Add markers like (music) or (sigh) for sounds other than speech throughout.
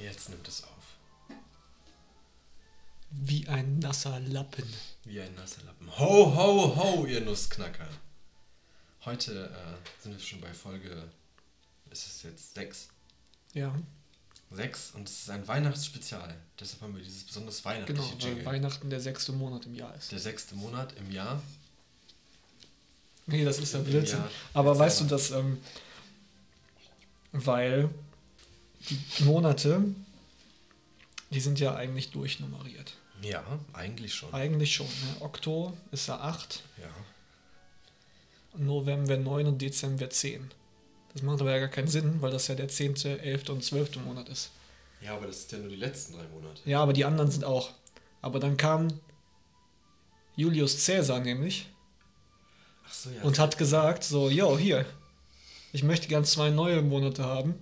Jetzt nimmt es auf. Wie ein nasser Lappen. Wie ein nasser Lappen. Ho, ho, ho, ihr Nussknacker. Heute äh, sind wir schon bei Folge, ist es jetzt sechs? Ja, Sechs und es ist ein Weihnachtsspezial. Deshalb haben wir dieses besonders weihnachtliche genau, weil Jingle. Weihnachten der sechste Monat im Jahr ist. Der sechste Monat im Jahr. Nee, das ist ja Im Blödsinn. Jahr. Aber Jetzt weißt du, aber. dass, ähm, weil die Monate, die sind ja eigentlich durchnummeriert. Ja, eigentlich schon. Eigentlich schon. Ne? Oktober ist ja 8, Ja. November 9 und Dezember 10. Das macht aber ja gar keinen Sinn, weil das ja der 10., 11. und 12. Monat ist. Ja, aber das sind ja nur die letzten drei Monate. Ja, aber die anderen sind auch. Aber dann kam Julius Caesar nämlich so, ja. und hat gesagt, so, yo, hier, ich möchte gern zwei neue Monate haben.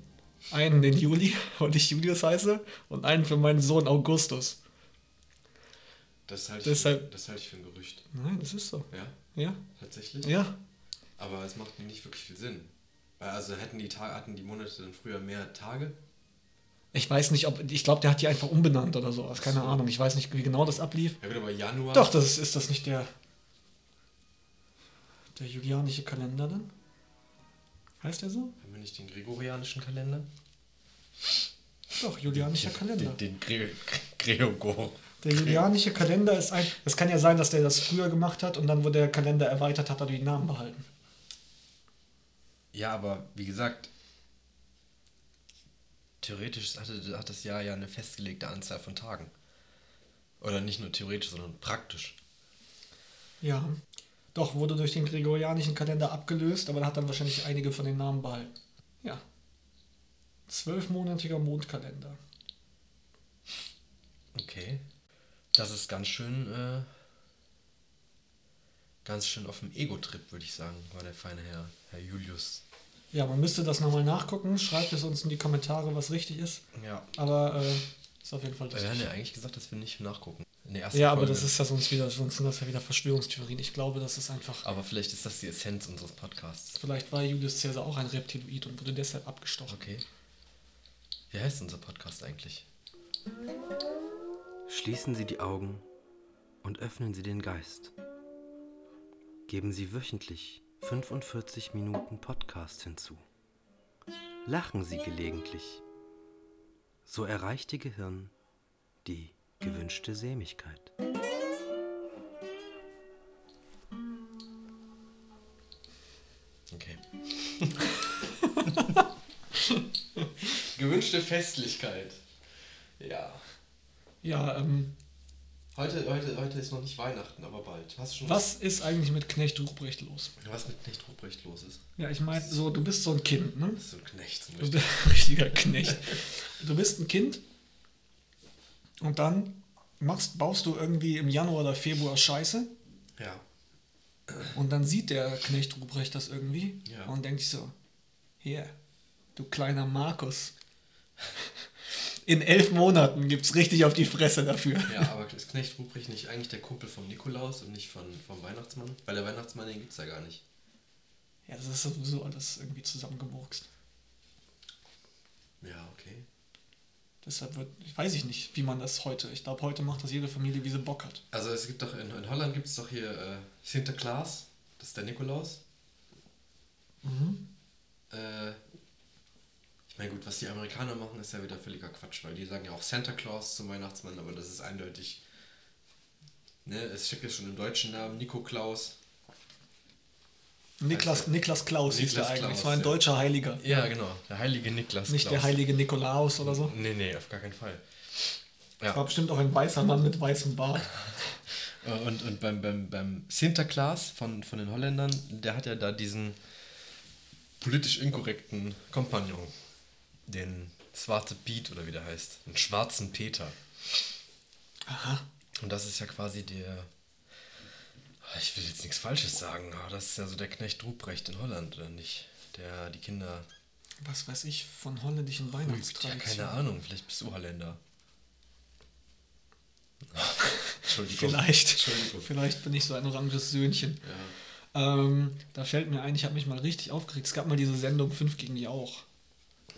Einen den Juli, (laughs) weil ich Julius heiße, und einen für meinen Sohn Augustus. das halte ich, deshalb- für, das halte ich für ein Gerücht. Nein, das ist so. Ja, Ja, tatsächlich. ja. Aber es macht nicht wirklich viel Sinn. Weil also hätten die, Ta hatten die Monate dann früher mehr Tage? Ich weiß nicht, ob, ich glaube, der hat die einfach umbenannt oder sowas. Keine So. Ahnung. Ich weiß nicht, wie genau das ablief. Ja gut, aber Januar. Doch, das ist, ist das nicht der, der julianische Kalender dann? Heißt der so? Haben wir nicht den gregorianischen Kalender? Doch, julianischer Kalender. Den, den Gre Gregor. Der julianische Kalender ist ein. Es kann ja sein, dass der das früher gemacht hat und dann, wo der Kalender erweitert hat, hat er die Namen behalten. Ja, aber wie gesagt, theoretisch hatte, hat das Jahr ja eine festgelegte Anzahl von Tagen. Oder nicht nur theoretisch, sondern praktisch. Ja. Doch, wurde durch den gregorianischen Kalender abgelöst, aber hat dann wahrscheinlich einige von den Namen behalten. Ja. Zwölfmonatiger Mondkalender. Okay. Das ist ganz schön, äh, ganz schön auf dem Ego-Trip, würde ich sagen, war der feine Herr, Herr Julius. Ja, man müsste das nochmal nachgucken. Schreibt es uns in die Kommentare, was richtig ist. Ja. Aber äh, ist auf jeden Fall Wir haben ja eigentlich gesagt, dass wir nicht nachgucken. Ja, aber Folge. das ist ja sonst wieder, sonst sind das ja wieder Verschwörungstheorien. Ich glaube, das ist einfach. Aber vielleicht ist das die Essenz unseres Podcasts. Vielleicht war Julius Caesar auch ein Reptiloid und wurde deshalb abgestochen. Okay. Wie heißt unser Podcast eigentlich? Schließen Sie die Augen und öffnen Sie den Geist. Geben Sie wöchentlich 45 Minuten Podcast hinzu. Lachen Sie gelegentlich. So erreicht Ihr Gehirn die gewünschte Sämigkeit. Okay. (laughs) Gewünschte Festlichkeit. Ja. Ja, ähm, Heute, heute, heute ist noch nicht Weihnachten, aber bald. Hast du schon was ist eigentlich mit Knecht Ruprecht los? was mit Knecht Ruprecht los ist? Ja, ich meine, so, du bist so ein Kind, ne? So ein Knecht. So Du bist ein (laughs) richtiger Knecht. Du bist ein Kind und dann machst, baust du irgendwie im Januar oder Februar Scheiße Ja. und dann sieht der Knecht Ruprecht das irgendwie Ja. und denkt sich so, hier, du kleiner Markus. In elf Monaten gibt's richtig auf die Fresse dafür. Ja, aber ist Knecht Ruprecht nicht eigentlich der Kumpel von Nikolaus und nicht von, vom Weihnachtsmann? Weil der Weihnachtsmann, den gibt's ja gar nicht. Ja, das ist sowieso alles irgendwie zusammengemurkst. Ja, okay. Deshalb wird, ich weiß ich nicht, wie man das heute, ich glaube, heute macht das jede Familie, wie sie Bock hat. Also es gibt doch, in, in Holland gibt es doch hier äh, Sinterklaas, das ist der Nikolaus. Äh, meine gut, was die Amerikaner machen, ist ja wieder völliger Quatsch, weil die sagen ja auch Santa Claus zum Weihnachtsmann, aber das ist eindeutig, ne, es steckt ja schon im deutschen Namen, Nico Klaus. Niklas, Also- Niklas Klaus hieß der eigentlich. Klaus, das war ein ja. deutscher Heiliger. Ja, genau, der heilige Niklas Nicht Klaus. der heilige Nikolaus oder so. Nee, nee, auf gar keinen Fall. War Ja, bestimmt auch ein weißer Mann mit weißem Bart. (laughs) und, und beim, beim, beim Sinterklaas von, von den Holländern, der hat ja da diesen politisch inkorrekten Kompagnon, den Zwarte Piet oder wie der heißt, den schwarzen Peter. Aha. Und das ist ja quasi der, ich will jetzt nichts Falsches sagen, aber das ist ja so der Knecht Ruprecht in Holland, oder nicht? Der die Kinder, Was weiß ich von holländischen ja, Weihnachtstraditionen. keine Ahnung, vielleicht bist du Holländer. (laughs) Entschuldigung. Vielleicht. Entschuldigung. Vielleicht bin ich so ein oranges Söhnchen. Ja. Ähm, da fällt mir ein, ich habe mich mal richtig aufgeregt. Es gab mal diese Sendung 5 gegen Jauch.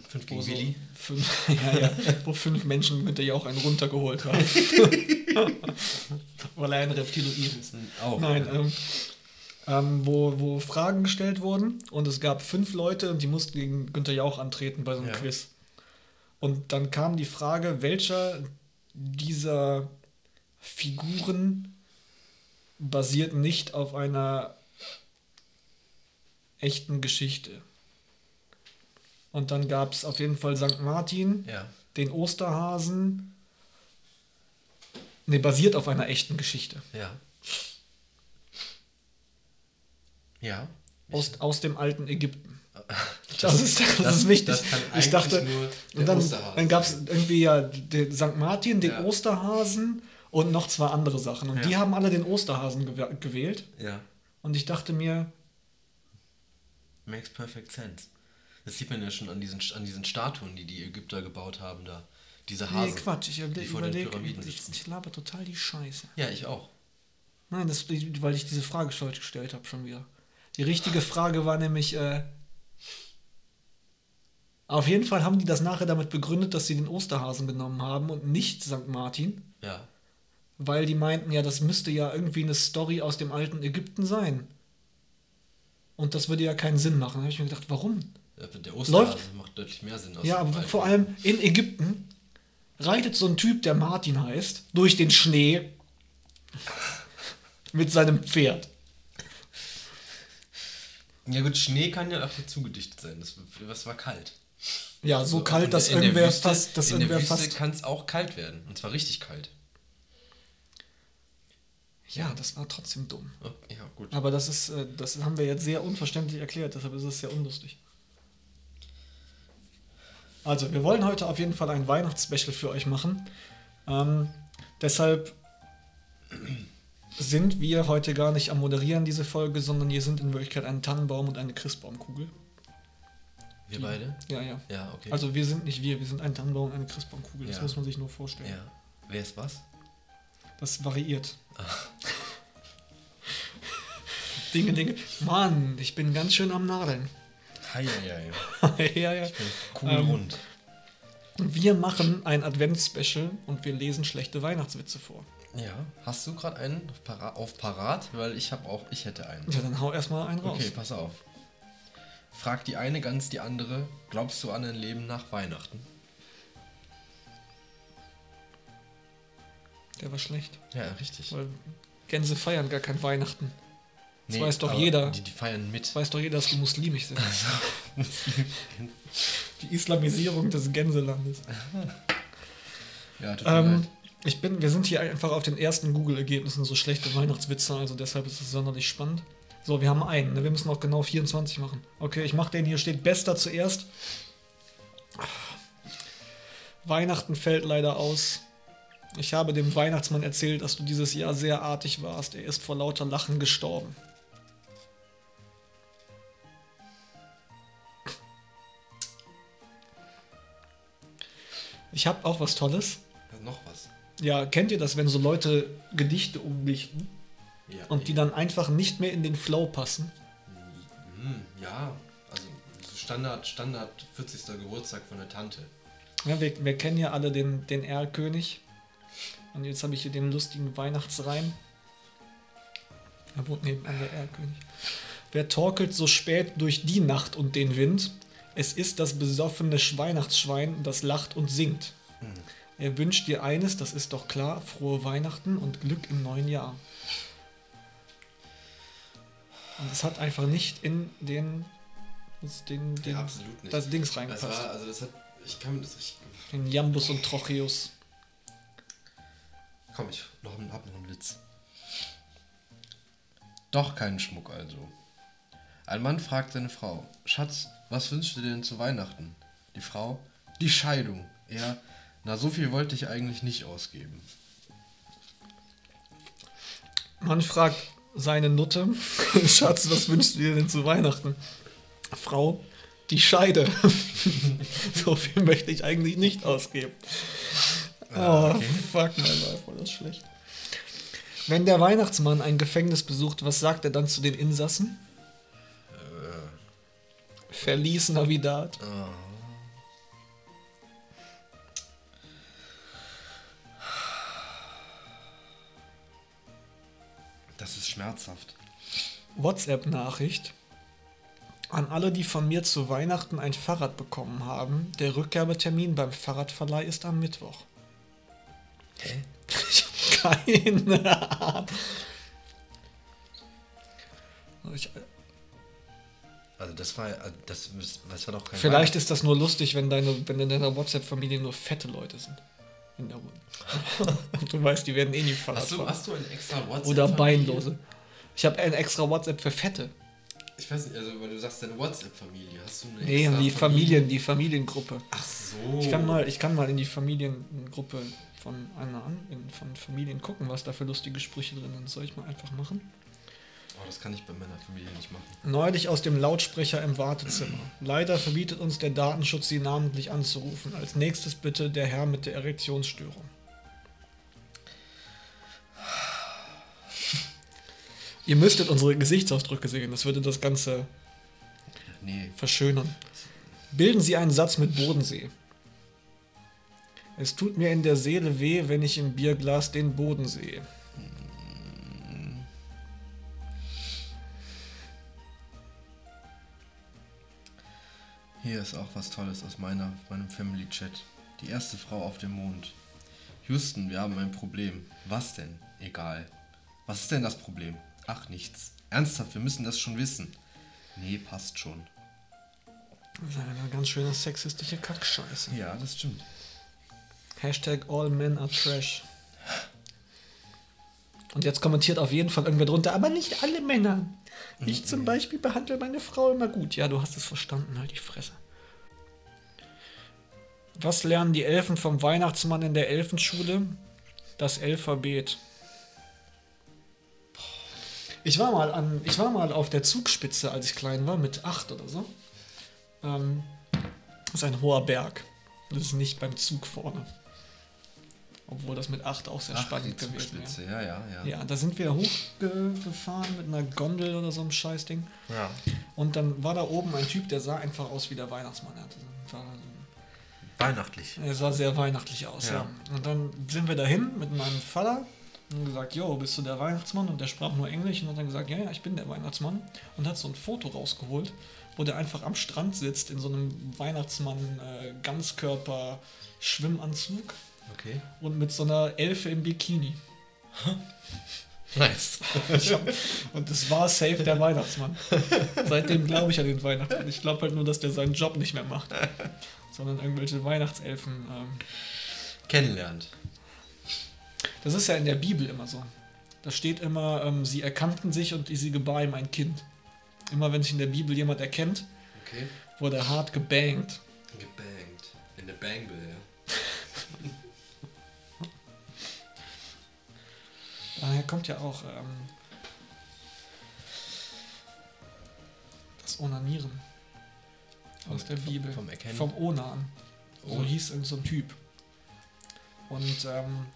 Fünf wo, gegen so Willi. fünf, (laughs) ja, ja, wo fünf Menschen Günther ja auch einen runtergeholt haben. (laughs) Weil er ein Reptiloid ist. Auch. Nein, ähm, ähm, wo, wo Fragen gestellt wurden und es gab fünf Leute und die mussten gegen Günther Jauch antreten bei so einem Ja. Quiz. Und dann kam die Frage, welcher dieser Figuren basiert nicht auf einer echten Geschichte. Und dann gab es auf jeden Fall St. Martin, ja. den Osterhasen. Ne, basiert auf einer echten Geschichte. Ja. Ja. Aus, aus dem alten Ägypten. (laughs) Das, Das ist, das, ist wichtig. Das ich dachte, und dann, dann gab es irgendwie ja den St. Martin, den Ja. Osterhasen und noch zwei andere Sachen. Und Ja. die haben alle den Osterhasen gew gewählt. Ja. Und ich dachte mir, Makes perfect sense. Das sieht man ja schon an diesen, an diesen Statuen, die die Ägypter gebaut haben da. Diese Hase. nee, Quatsch, ich überlege, den überleg, Pyramiden ich, ich laber total die Scheiße. Ja, ich auch. Nein, das, weil ich diese Frage falsch gestellt habe schon wieder. Die richtige Frage war nämlich, äh, auf jeden Fall haben die das nachher damit begründet, dass sie den Osterhasen genommen haben und nicht St. Martin. Ja. Weil die meinten, ja, das müsste ja irgendwie eine Story aus dem alten Ägypten sein. Und das würde ja keinen Sinn machen. Da habe ich mir gedacht, warum? Der Osterhase Läuft- macht deutlich mehr Sinn. aus Ja, aber vor allem in Ägypten reitet so ein Typ, der Martin heißt, durch den Schnee mit seinem Pferd. Ja gut, Schnee kann ja auch dazu gedichtet sein. Das, das war kalt. Ja, so So, kalt, dass in der irgendwer Wüste- fast, dass in der irgendwer Wüste fast. kann es auch kalt werden. Und zwar richtig kalt. Ja, das war trotzdem dumm. Ja, gut. Aber das ist, äh, das haben wir jetzt sehr unverständlich erklärt, deshalb ist es sehr unlustig. Also, wir wollen heute auf jeden Fall ein Weihnachtsspecial für euch machen. Ähm, deshalb sind wir heute gar nicht am Moderieren diese Folge, sondern hier sind in Wirklichkeit ein Tannenbaum und eine Christbaumkugel. Wir beide? Ja, ja. Ja, okay. Also wir sind nicht wir, wir sind ein Tannenbaum und eine Christbaumkugel. Das Ja. muss man sich nur vorstellen. ja. Wer ist was? Das variiert. (laughs) Dinge, Dinge. Mann, ich bin ganz schön am Nadeln. Hi, (laughs) ja, ja. ja, ja. Kugelrund. Wir machen ein Advents-Special und wir lesen schlechte Weihnachtswitze vor. ja. Hast du gerade einen auf Parat, auf Parat? Weil ich habe auch, ich hätte einen. Ja, dann hau erstmal einen raus. Okay, pass auf. Fragt die eine ganz die andere, glaubst du an ein Leben nach Weihnachten? Der war schlecht. Ja, richtig. Weil Gänse feiern gar kein Weihnachten. Das weiß doch jeder. Die, die feiern mit. Weiß doch jeder, dass die muslimisch sind. Die Islamisierung des Gänselandes. (laughs) Ja, tut mir Ähm, leid. ich bin, wir sind hier einfach auf den ersten Google-Ergebnissen so schlechte Weihnachtswitze, also deshalb ist es sonderlich spannend. So, wir haben einen, ne? wir müssen auch genau 24 machen. Okay, ich mache den hier, steht bester zuerst. Weihnachten fällt leider aus. Ich habe dem Weihnachtsmann erzählt, dass du dieses Jahr sehr artig warst. Er ist vor lauter Lachen gestorben. Ich habe auch was Tolles. Noch was. Ja, kennt ihr das, wenn so Leute Gedichte umdichten Ja, und die dann einfach nicht mehr in den Flow passen? Hm, ja, also so Standard, Standard 40. Geburtstag von der Tante. Ja, wir, wir kennen ja alle den, den Erlkönig. Und jetzt habe ich hier den lustigen Weihnachtsreim. Da wohnt nebenan der Erlkönig. Wer torkelt so spät durch die Nacht und den Wind? Es ist das besoffene Weihnachtsschwein, das lacht und singt. Er wünscht dir eines, das ist doch klar, frohe Weihnachten und Glück im neuen Jahr. Und es hat einfach nicht in den, das, den, den Ja, absolut nicht. das Dings Das reingepasst. war, also das hat, ich kann mir das richtig... Den Jambus und Trocheus. Komm, ich noch, hab noch einen Witz. Doch keinen Schmuck also. Ein Mann fragt seine Frau, Schatz, was wünschst du dir denn zu Weihnachten? Die Frau, die Scheidung. Er, na so viel wollte ich eigentlich nicht ausgeben. Man fragt seine Nutte, (laughs) Schatz, was wünschst du dir denn zu Weihnachten? Frau, die Scheide. (laughs) so viel möchte ich eigentlich nicht ausgeben. Ah, Oh, okay. fuck, mein Life, war das schlecht. Wenn der Weihnachtsmann ein Gefängnis besucht, was sagt er dann zu den Insassen? verließ Navidad. Oh. Ah. Das ist schmerzhaft. WhatsApp-Nachricht an alle, die von mir zu Weihnachten ein Fahrrad bekommen haben. Der Rückgabetermin beim Fahrradverleih ist am Mittwoch. Hä? Ich hab keine Ahnung. Ich, also das war also das, das war doch kein vielleicht ist das nur lustig, wenn, deine, wenn in deiner WhatsApp-Familie nur fette Leute sind. In der Und (laughs) du weißt, die werden eh nie Fahrrad Hast du, fahren. hast du ein extra WhatsApp? Oder? Beinlose. Ich habe ein extra WhatsApp für Fette. Ich weiß nicht, also weil du sagst deine WhatsApp-Familie. Hast du eine Nee, extra die Familie? Familien, die Familiengruppe. Ach so. Ich kann mal, ich kann mal in die Familiengruppe von einer an, in, von Familien gucken, was da für lustige Sprüche drin sind. Soll ich mal einfach machen? Oh, das kann ich bei meiner Familie nicht machen. Neulich aus dem Lautsprecher im Wartezimmer. Leider verbietet uns der Datenschutz, Sie namentlich anzurufen. Als nächstes bitte der Herr mit der Erektionsstörung. Ihr müsstet unsere Gesichtsausdrücke sehen, das würde das Ganze Nee. verschönern. Bilden Sie einen Satz mit Bodensee. Es tut mir in der Seele weh, wenn ich im Bierglas den Boden sehe. Hier ist auch was Tolles aus meiner, meinem Family-Chat. Die erste Frau auf dem Mond. Houston, wir haben ein Problem. Was denn? Egal. Was ist denn das Problem? Ach, nichts. Ernsthaft, wir müssen das schon wissen. Nee, passt schon. Das ist eine ganz schöne sexistische Kackscheiße. Ja, das stimmt. Hashtag all men are trash. Und jetzt kommentiert auf jeden Fall irgendwer drunter, aber nicht alle Männer. Ich zum Beispiel behandle meine Frau immer gut. Ja, du hast es verstanden, halt die Fresse. Was lernen die Elfen vom Weihnachtsmann in der Elfenschule? Das Alphabet. Ich war mal an, ich war mal auf der Zugspitze, als ich klein war, mit acht oder so. Ähm, das ist ein hoher Berg. Das ist nicht beim Zug vorne. Obwohl das mit 8 auch sehr Ach, spannend gewesen Zugspitze, wäre. ja, ja, ja. Ja, da sind wir hochgefahren mit einer Gondel oder so einem Scheißding. ja. Und dann war da oben ein Typ, der sah einfach aus wie der Weihnachtsmann. Er, hatte, Weihnachtlich. er sah sehr weihnachtlich aus, ja. Ja. Und dann sind wir dahin mit meinem Vater und gesagt, jo, bist du der Weihnachtsmann? Und der sprach nur Englisch und hat dann gesagt, ja, ja, ich bin der Weihnachtsmann. Und hat so ein Foto rausgeholt, wo der einfach am Strand sitzt in so einem Weihnachtsmann-Ganzkörper-Schwimmanzug Okay. und mit so einer Elfe im Bikini. (laughs) Nice. (laughs) Hab, und es war safe der Weihnachtsmann. Seitdem glaube ich an den Weihnachtsmann. Ich glaube halt nur, dass der seinen Job nicht mehr macht. Sondern irgendwelche Weihnachtselfen. Ähm. Kennenlernt. Das ist ja in der Bibel immer so. Da steht immer, ähm, sie erkannten sich und sie gebar ihm ein Kind. Immer wenn sich in der Bibel jemand erkennt, Okay. wurde hart gebangt. Gebangt. In der Bangle, ja. (laughs) Daher kommt ja auch ähm, das Onanieren aus der Bibel. Vom Erkennen. Vom Onan. So Oh. hieß irgend so ein Typ. Und ähm,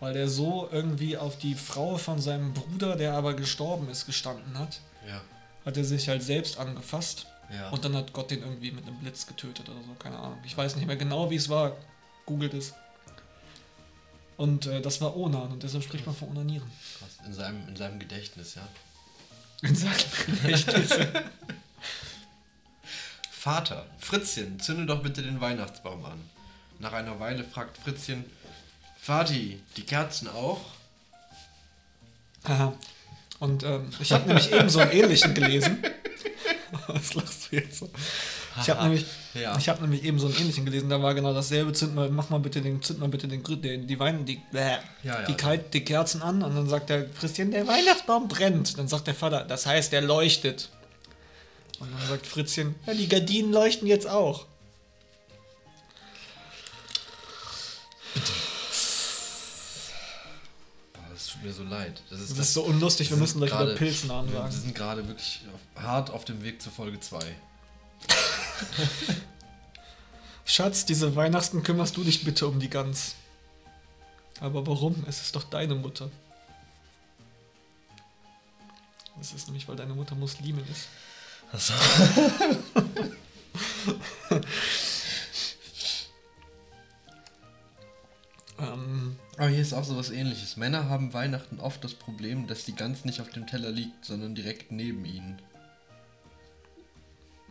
weil der so irgendwie auf die Frau von seinem Bruder, der aber gestorben ist, gestanden hat, ja. hat er sich halt selbst angefasst. Ja. Und dann hat Gott den irgendwie mit einem Blitz getötet oder so, keine Ahnung. Ich weiß nicht mehr genau, wie es war. Googelt es. Und äh, das war Onan und deshalb spricht man von Onanieren. Krass. In seinem, in seinem Gedächtnis, ja. In seinem Gedächtnis. (laughs) Vater, Fritzchen, zünde doch bitte den Weihnachtsbaum an. Nach einer Weile fragt Fritzchen, Vati, die Kerzen auch? Aha. Und ähm, ich habe nämlich eben so einen ähnlichen gelesen. (laughs) Was lachst du jetzt so? Ich habe (laughs) nämlich, Ja. ich hab nämlich eben so einen ähnlichen gelesen, da war genau dasselbe. Zünd mal, mach mal bitte den, zünd mal bitte den, den die Wein, die, äh, Ja, ja. die, Kalt, die Kerzen an und dann sagt der Christian, der Weihnachtsbaum brennt. Dann sagt der Vater, das heißt, der leuchtet. Und dann sagt Fritzchen, ja, die Gardinen leuchten jetzt auch. Das tut mir so leid. Das ist, Das ist so unlustig, wir wir müssen gleich über gerade- Pilznamen Wir sind gerade wirklich hart auf dem Weg zur Folge 2. (laughs) Schatz, diese Weihnachten kümmerst du dich bitte um die Gans. Aber warum? Es ist doch deine Mutter. Das ist nämlich, weil deine Mutter Muslimin ist. Also, (laughs) Ähm, Aber hier ist auch so was ähnliches. Männer haben Weihnachten oft das Problem, dass die Gans nicht auf dem Teller liegt, sondern direkt neben ihnen.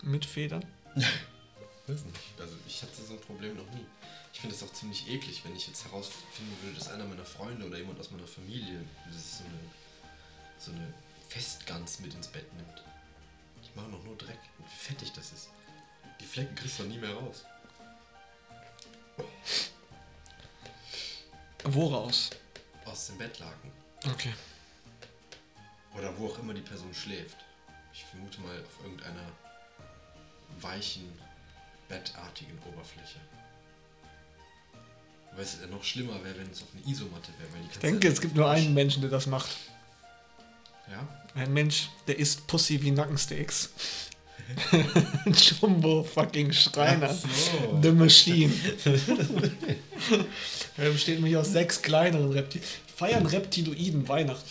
Mit Federn. Weiß nicht. Also ich hatte so ein Problem noch nie. Ich finde es auch ziemlich eklig, wenn ich jetzt herausfinden würde, dass einer meiner Freunde oder jemand aus meiner Familie so eine, so eine Festgans mit ins Bett nimmt. Ich mache noch nur Dreck. Wie fettig das ist. Die Flecken kriegst du nie mehr raus. Woraus? Aus dem Bettlaken. Okay. Oder wo auch immer die Person schläft. Ich vermute mal auf irgendeiner weichen, bettartigen Oberfläche. Weil es ja noch schlimmer wäre, wenn es auf eine Isomatte wäre. Weil die Ich denke, es gibt nur einen Menschen, der das macht. Ja? Ein Mensch, der isst Pussy wie Nackensteaks. (laughs) Jumbo fucking Schreiner. so. The Machine. (laughs) er besteht nämlich aus sechs kleineren Reptilien. Feiern Reptiloiden Weihnachten.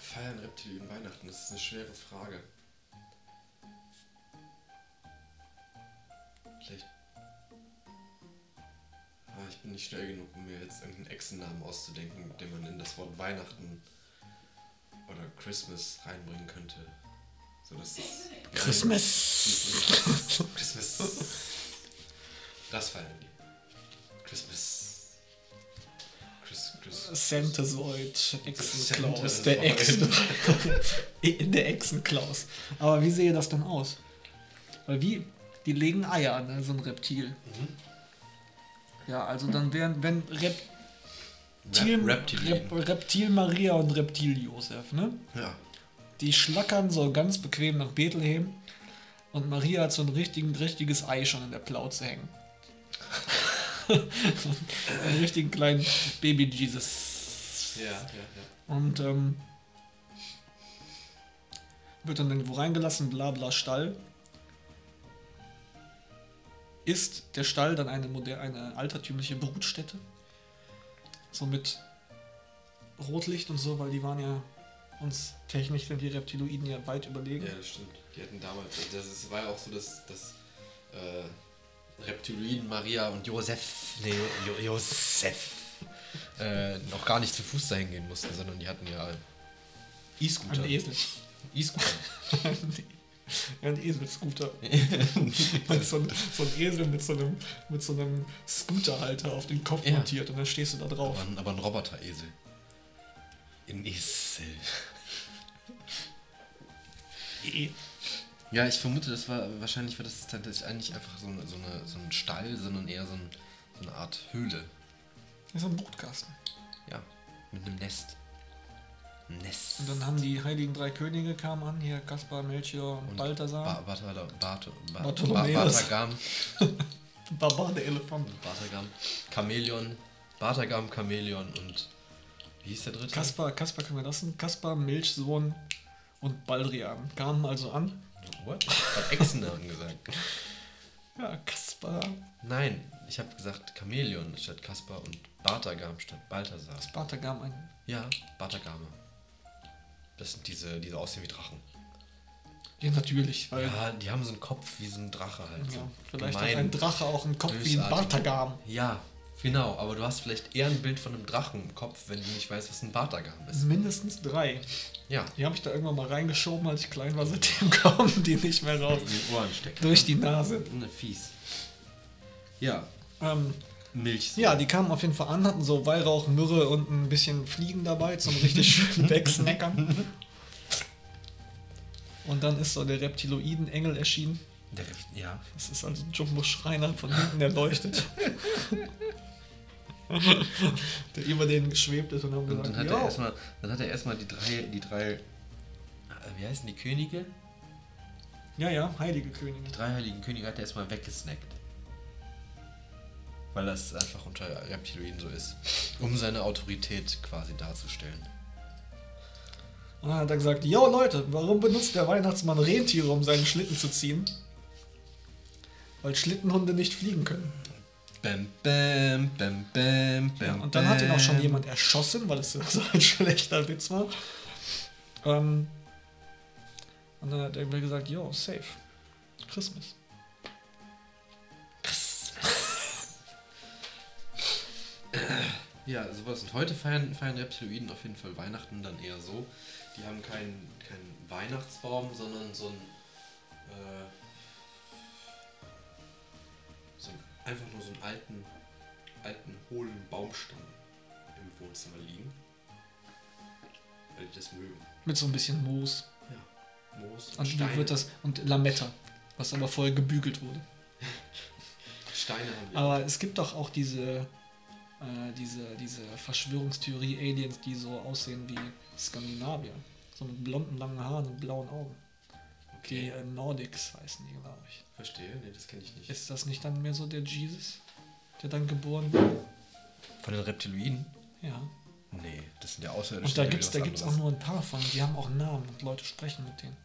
Feiern Reptilien Weihnachten, das ist eine schwere Frage. Ich bin nicht schnell genug, um mir jetzt irgendeinen Echsennamen auszudenken, den man in das Wort Weihnachten oder Christmas reinbringen könnte. So dass. Christmas. Christmas. Das feiern die. Christmas. Chris, Chris. Santasoid, Echsenklaus, der Echsen. (laughs) der Echsenklaus. Aber wie sehe das dann aus? Weil wie, die legen Eier an, ne, so ein Reptil. Mhm. Ja, also dann wären, wenn Reptil, Rep. Rep, Reptil Maria und Reptil Josef, ne? Ja. Die schlackern so ganz bequem nach Bethlehem und Maria hat so ein richtigen, richtiges Ei schon in der Plauze hängen. (laughs) einen richtigen kleinen Baby Jesus. Ja, ja, ja. Und ähm, wird dann irgendwo reingelassen, bla bla Stall. Ist der Stall dann eine, moder eine altertümliche Brutstätte? So mit Rotlicht und so, weil die waren ja uns technisch sind die Reptiloiden ja weit überlegen. Ja, das stimmt. Die hatten damals, also das ist, war ja auch so, dass, dass äh, Reptiloiden Maria und Josef, nee, jo Josef, äh, noch gar nicht zu Fuß dahin gehen mussten, sondern die hatten ja E-Scooter. Ein Esel. E-Scooter. (laughs) Ja, ein Eselscooter. (laughs) so, ein, so ein Esel mit so einem, mit so einem Scooterhalter auf den Kopf Ja. montiert und dann stehst du da drauf. aber, ein, aber ein Roboter-Esel. Ein Esel. Eh. Ja, ich vermute, das war wahrscheinlich war das tatsächlich eigentlich einfach so, eine, so, eine, so ein Stall, sondern eher so, ein, so eine Art Höhle. Das ist ein Brutkasten. Ja, mit einem Nest. Nest. Und dann haben die heiligen drei Könige kamen an, hier Kaspar, Melchior und, Und Balthasar. Ba Bartolo, Barto, ba Bartholomäus. Bartagam, (laughs) Barbar der Elefant. Bartagam, Chamäleon, Bartagam, Chamäleon und wie hieß der dritte? Kaspar, Kaspar können wir lassen. Kaspar, Milchsohn und Baldrian kamen also an. What? Hab Echsennamen (laughs) gesagt. Ja, Kaspar. Nein, ich habe gesagt Chamäleon statt Kaspar und Bartagam statt Balthasar. Das Bartagam ein. Ja, Bartagame. Das sind diese, die so aussehen wie Drachen. Ja, natürlich, weil Ja, die haben so einen Kopf wie so ein Drache halt. ja, so vielleicht gemein. hat ein Drache auch einen Kopf wie ein bösartig. Bartagam. Ja, genau, aber du hast vielleicht eher ein Bild von einem Drachen im Kopf, wenn du nicht weißt, was ein Bartagam ist. Mindestens drei. Ja, Die habe ich da irgendwann mal reingeschoben, als ich klein war. Seitdem (laughs) kommen die nicht mehr raus. in die Ohren stecken. Durch die Nase. Ne, fies. Ja, Ähm, Milch. ja, die kamen auf jeden Fall an, hatten so Weihrauch, Myrrhe und ein bisschen Fliegen dabei zum richtig (laughs) schön wegsnackern. Und dann ist so der Reptiloiden-Engel erschienen. Der, ja. Das ist also Jumbo Schreiner von hinten erleuchtet. (laughs) der über denen geschwebt ist und haben Und gesagt, dann hat, er erstmal, dann hat er erstmal die drei, die drei, äh, wie heißen die Könige? ja, ja, heilige Könige. Die drei heiligen Könige hat er erstmal weggesnackt. Weil das einfach unter Reptiloiden so ist. Um seine Autorität quasi darzustellen. Und dann hat er gesagt, yo Leute, warum benutzt der Weihnachtsmann Rentiere, um seinen Schlitten zu ziehen? Weil Schlittenhunde nicht fliegen können. Bam, bam, bam, bam, bam. Ja, und dann hat ihn auch schon jemand erschossen, weil es (laughs) so ein schlechter Witz war. Ähm, und dann hat er gesagt, yo, safe. Christmas. Ja, sowas. Und heute feiern, feiern Reptiloiden auf jeden Fall Weihnachten dann eher so. Die haben keinen keinen Weihnachtsbaum, sondern so ein, äh, so ein einfach nur so einen alten, alten, hohlen Baumstamm im Wohnzimmer liegen. Weil die das mögen. Mit so ein bisschen Moos. Ja. Moos und Und Steine. wird das? Und Lametta, was aber vorher gebügelt wurde. (laughs) Steine haben die. Aber es gibt doch auch diese, äh, diese, diese Verschwörungstheorie Aliens, die so aussehen wie Skandinavier. So mit blonden, langen Haaren und blauen Augen. Die okay. äh, Nordics heißen die, glaube ich. Verstehe? Nee, das kenne ich nicht. Ist das nicht dann mehr so der Jesus, der dann geboren wurde? Von den Reptiloiden? Ja. Nee, das sind ja Außerirdische. Und da die gibt es da gibt's auch nur ein paar von, die haben auch Namen und Leute sprechen mit denen.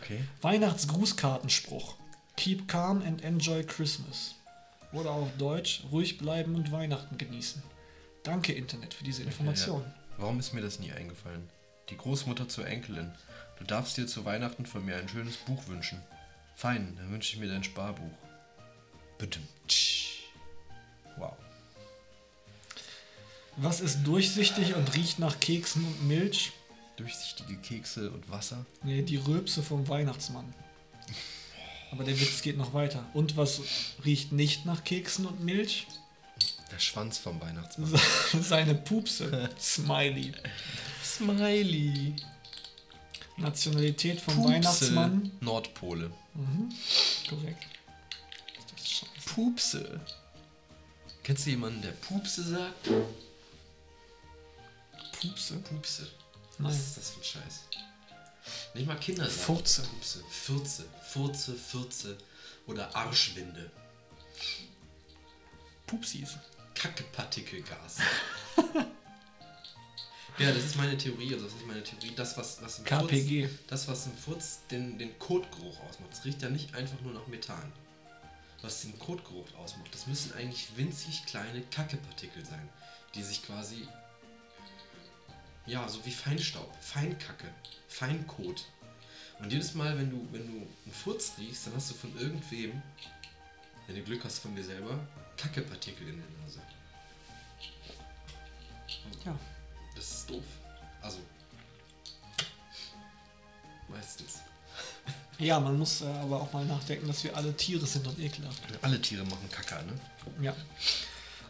Okay. Weihnachtsgrußkartenspruch. Keep calm and enjoy Christmas. Oder auf Deutsch, ruhig bleiben und Weihnachten genießen. Danke Internet für diese Information. Warum ist mir das nie eingefallen? Die Großmutter zur Enkelin. Du darfst dir zu Weihnachten von mir ein schönes Buch wünschen. Fein, dann wünsche ich mir dein Sparbuch. Bitte. Wow. Was ist durchsichtig und riecht nach Keksen und Milch? Durchsichtige Kekse und Wasser. Nee, die Rülpse vom Weihnachtsmann. (laughs) Aber der Witz geht noch weiter. Und was riecht nicht nach Keksen und Milch? Der Schwanz vom Weihnachtsmann. (laughs) Seine Pupse. Smiley. Smiley. Nationalität vom Weihnachtsmann. Nordpole. Mhm. Korrekt. Pupse. Kennst du jemanden, der Pupse sagt? Pupse? Pupse. Nein. Was ist das für ein Scheiß? Nicht mal Kinder sagen. Furze. Pupse. Fürze. Furze, Fürze. Oder Arschwinde. Pupsis. Kackepartikelgas. (laughs) ja, das ist meine Theorie. Also, das ist meine Theorie. Das, was, was im KPG. Furz, das, was im Furz den, den Kotgeruch ausmacht, das riecht ja nicht einfach nur nach Methan. Was den Kotgeruch ausmacht, das müssen eigentlich winzig kleine Kackepartikel sein, die sich quasi. Ja, so wie Feinstaub, Feinkacke, Feinkot. Und jedes Mal, wenn du, wenn du einen Furz riechst, dann hast du von irgendwem, wenn du Glück hast von dir selber, Kackepartikel in der Nase. Ja. Das ist doof. Also. Meistens. Ja, man muss äh, aber auch mal nachdenken, dass wir alle Tiere sind und ekelhaft. Alle Tiere machen Kacker, ne? Ja.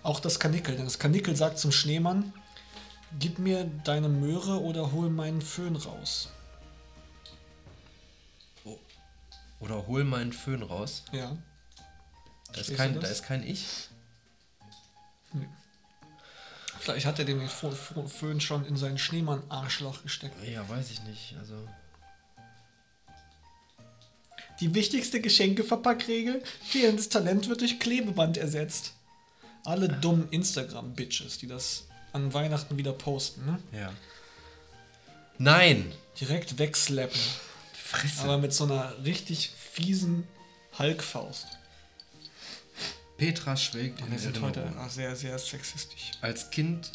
Auch das Kanickel. Denn das Kanickel sagt zum Schneemann, gib mir deine Möhre oder hol meinen Föhn raus. Oder hol meinen Föhn raus. Ja. Da ist, kein, da ist kein Ich. Vielleicht hat er den Föhn schon in seinen Schneemann-Arschloch gesteckt. Ja, weiß ich nicht. Also. Die wichtigste Geschenkeverpackregel, fehlendes Talent wird durch Klebeband ersetzt. Alle dummen Instagram-Bitches, die das an Weihnachten wieder posten, ne? Ja. Nein! Direkt wegslappen. Fresse. Aber mit so einer richtig fiesen Hulkfaust. Petra schwelgt in Wir sind heute Erinnerung. sehr, sehr sexistisch. Als Kind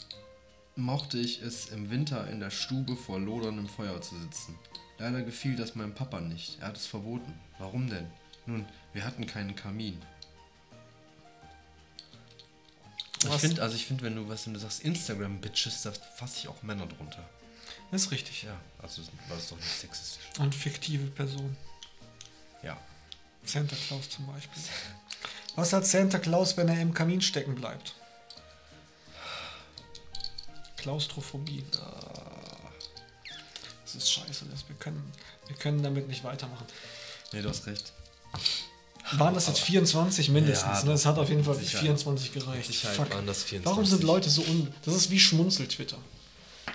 mochte ich es im Winter in der Stube vor loderndem Feuer zu sitzen. Leider gefiel das meinem Papa nicht. Er hat es verboten. Warum denn? Nun, wir hatten keinen Kamin. Ich Was? finde, also ich finde, wenn du was, wenn du sagst Instagram-Bitches, da fasse ich auch Männer drunter. Ist richtig. Ja, also war das doch nicht sexistisch. Und fiktive Personen. Ja. Santa Claus zum Beispiel. Was hat Santa Claus, wenn er im Kamin stecken bleibt? Klaustrophobie. Das ist scheiße. Das. Wir, können, wir können damit nicht weitermachen. Nee, du hast recht. Waren das jetzt 24 mindestens? Ja, ne? Das hat auf jeden Fall Sicherheit. 24 gereicht. Fuck. waren das 24. Warum sind Leute so un... Das ist wie Schmunzel-Twitter.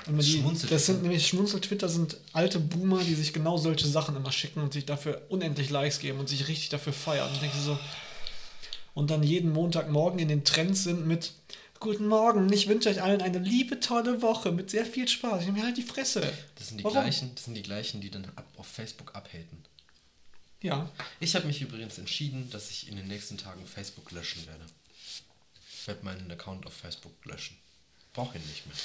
Schmunzel-Twitter? Das sind nämlich Schmunzel-Twitter sind alte Boomer, die sich genau solche Sachen immer schicken und sich dafür unendlich Likes geben und sich richtig dafür feiern. Und denke so... Und dann jeden Montagmorgen in den Trends sind mit Guten Morgen, ich wünsche euch allen eine liebe, tolle Woche mit sehr viel Spaß. Ich nehme halt die Fresse. Das sind die Warum? gleichen, das sind die gleichen, die dann ab, auf Facebook abhaten. Ja, Ich habe mich übrigens entschieden, dass ich in den nächsten Tagen Facebook löschen werde. Ich werde meinen Account auf Facebook löschen. Brauche ihn nicht mehr.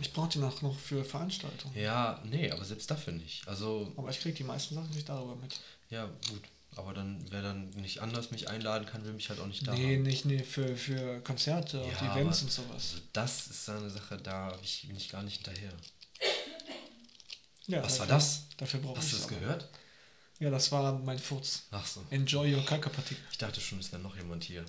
Ich brauche die nach noch für Veranstaltungen. Ja, nee, aber selbst dafür nicht. Also, Aber ich kriege die meisten Sachen nicht darüber mit. ja, gut. Aber dann, wer dann nicht anders mich einladen kann, will mich halt auch nicht da nee, haben. nicht nee, für, für Konzerte, Ja, Events aber- und sowas. Also das ist eine Sache, da ich, bin ich gar nicht hinterher. Ja, Was war dafür- das? Dafür brauche Hast du das gehört? Ja, das war mein Furz. Ach so. Enjoy your Kackepartikel. Ich dachte schon, ist da noch jemand hier.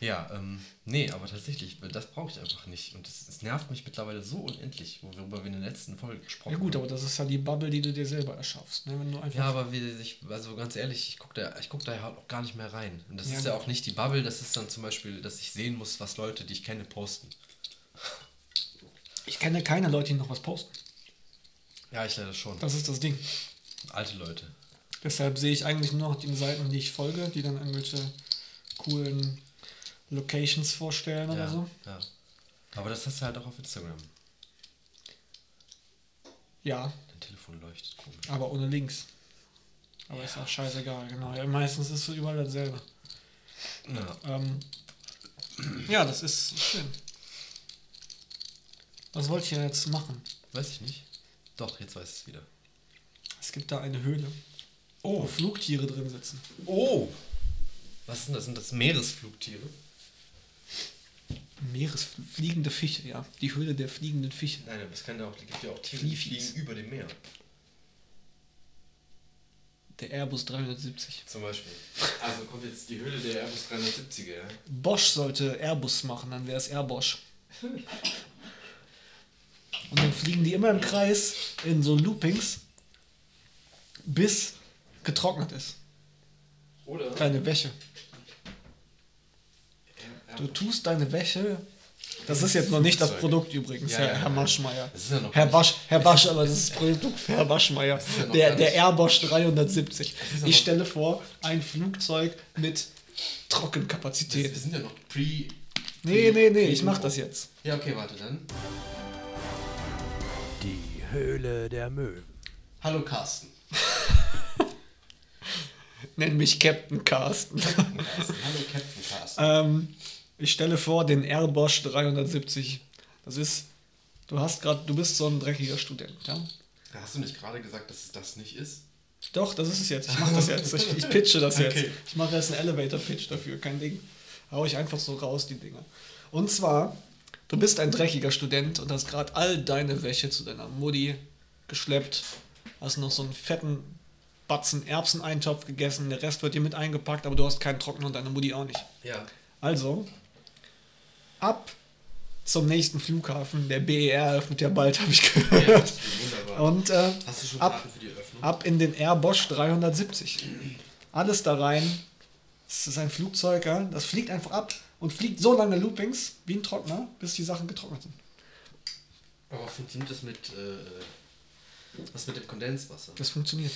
Ja, ähm, nee, aber tatsächlich, das brauche ich einfach nicht. Und es, nervt mich mittlerweile so unendlich, worüber wir in der letzten Folge gesprochen Ja gut, haben. aber das ist ja die Bubble, die du dir selber erschaffst. Ne? Wenn du einfach Ja, aber wie sich, also ganz ehrlich, ich gucke da, ich guck da halt auch gar nicht mehr rein. Und das Ja, ist ja auch nicht die Bubble, das ist dann zum Beispiel, dass ich sehen muss, was Leute, die ich kenne, posten. ich kenne keine Leute, die noch was posten. Ja, ich leider schon. Das ist das Ding. Alte Leute. Deshalb sehe ich eigentlich nur noch die Seiten, die ich folge, die dann irgendwelche coolen Locations vorstellen oder ja, so. ja. Aber das hast du halt auch auf Instagram. Ja, Dein Telefon leuchtet komisch. aber ohne Links. Aber ist auch scheißegal, genau. Ja, meistens ist es überall dasselbe. Ja. Ähm, ja, das ist schön. Was wollte ich ja jetzt machen? Weiß ich nicht. Doch, jetzt weiß ich es wieder. Es gibt da eine Höhle, wo Flugtiere drin sitzen. Oh! Was sind das? Sind das Meeresflugtiere? Meeresfliegende Fische, ja. Die Höhle der fliegenden Fische. Nein, aber es kann ja auch, gibt ja auch Tiere, die fliegen über dem Meer. Der Airbus 370. Zum Beispiel. Also kommt jetzt die Höhle der Airbus 370er, ja? Bosch sollte Airbus machen, dann wäre es Airbosch. (laughs) Und dann fliegen die immer im Kreis in so Loopings, bis getrocknet ist. Oder? Deine Wäsche. Du tust deine Wäsche. Das ist jetzt noch nicht das. Produkt übrigens, Ja, Herr, ja, Herr. Maschmeyer. Das ist ja noch Herr Wasch, Herr Wasch, aber das ist das Produkt für Herr noch Der, der Airbosch 370. ist ja Ich stelle vor, ein Flugzeug mit Wir Trockenkapazität. sind ja noch pre. Nee, nee, nee, ich mach das jetzt. Ja, okay, warte dann. Die Höhle der Möwen. Hallo Carsten. (laughs) Nenn mich Captain Carsten. Carsten. Hallo Captain Carsten. ähm, ich stelle vor, den Airbosch 370. Das ist, du hast gerade, du bist so ein dreckiger Student, ja? Hast du nicht gerade gesagt, dass es das nicht ist? Doch, das ist es jetzt. Ich mache das jetzt. Ich, ich pitche das (laughs) jetzt. Okay. Ich mache jetzt einen Elevator-Pitch dafür, kein Ding. Hau ich einfach so raus, die Dinger. Und zwar, du bist ein dreckiger Student und hast gerade all deine Wäsche zu deiner Mutti geschleppt. Hast noch so einen fetten Batzen Erbseneintopf gegessen. Der Rest wird dir mit eingepackt, aber du hast keinen Trockner und deine Mutti auch nicht. Ja. Also, ab zum nächsten Flughafen. Der BER öffnet ja bald, habe ich ja gehört. ist wunderbar. Und äh, ab, ab in den Airbosch 370. Alles da rein. Das ist ein Flugzeug, ja? das fliegt einfach ab und fliegt so lange Loopings wie ein Trockner, bis die Sachen getrocknet sind. Aber funktioniert das mit. Äh, was mit dem Kondenswasser? Das funktioniert.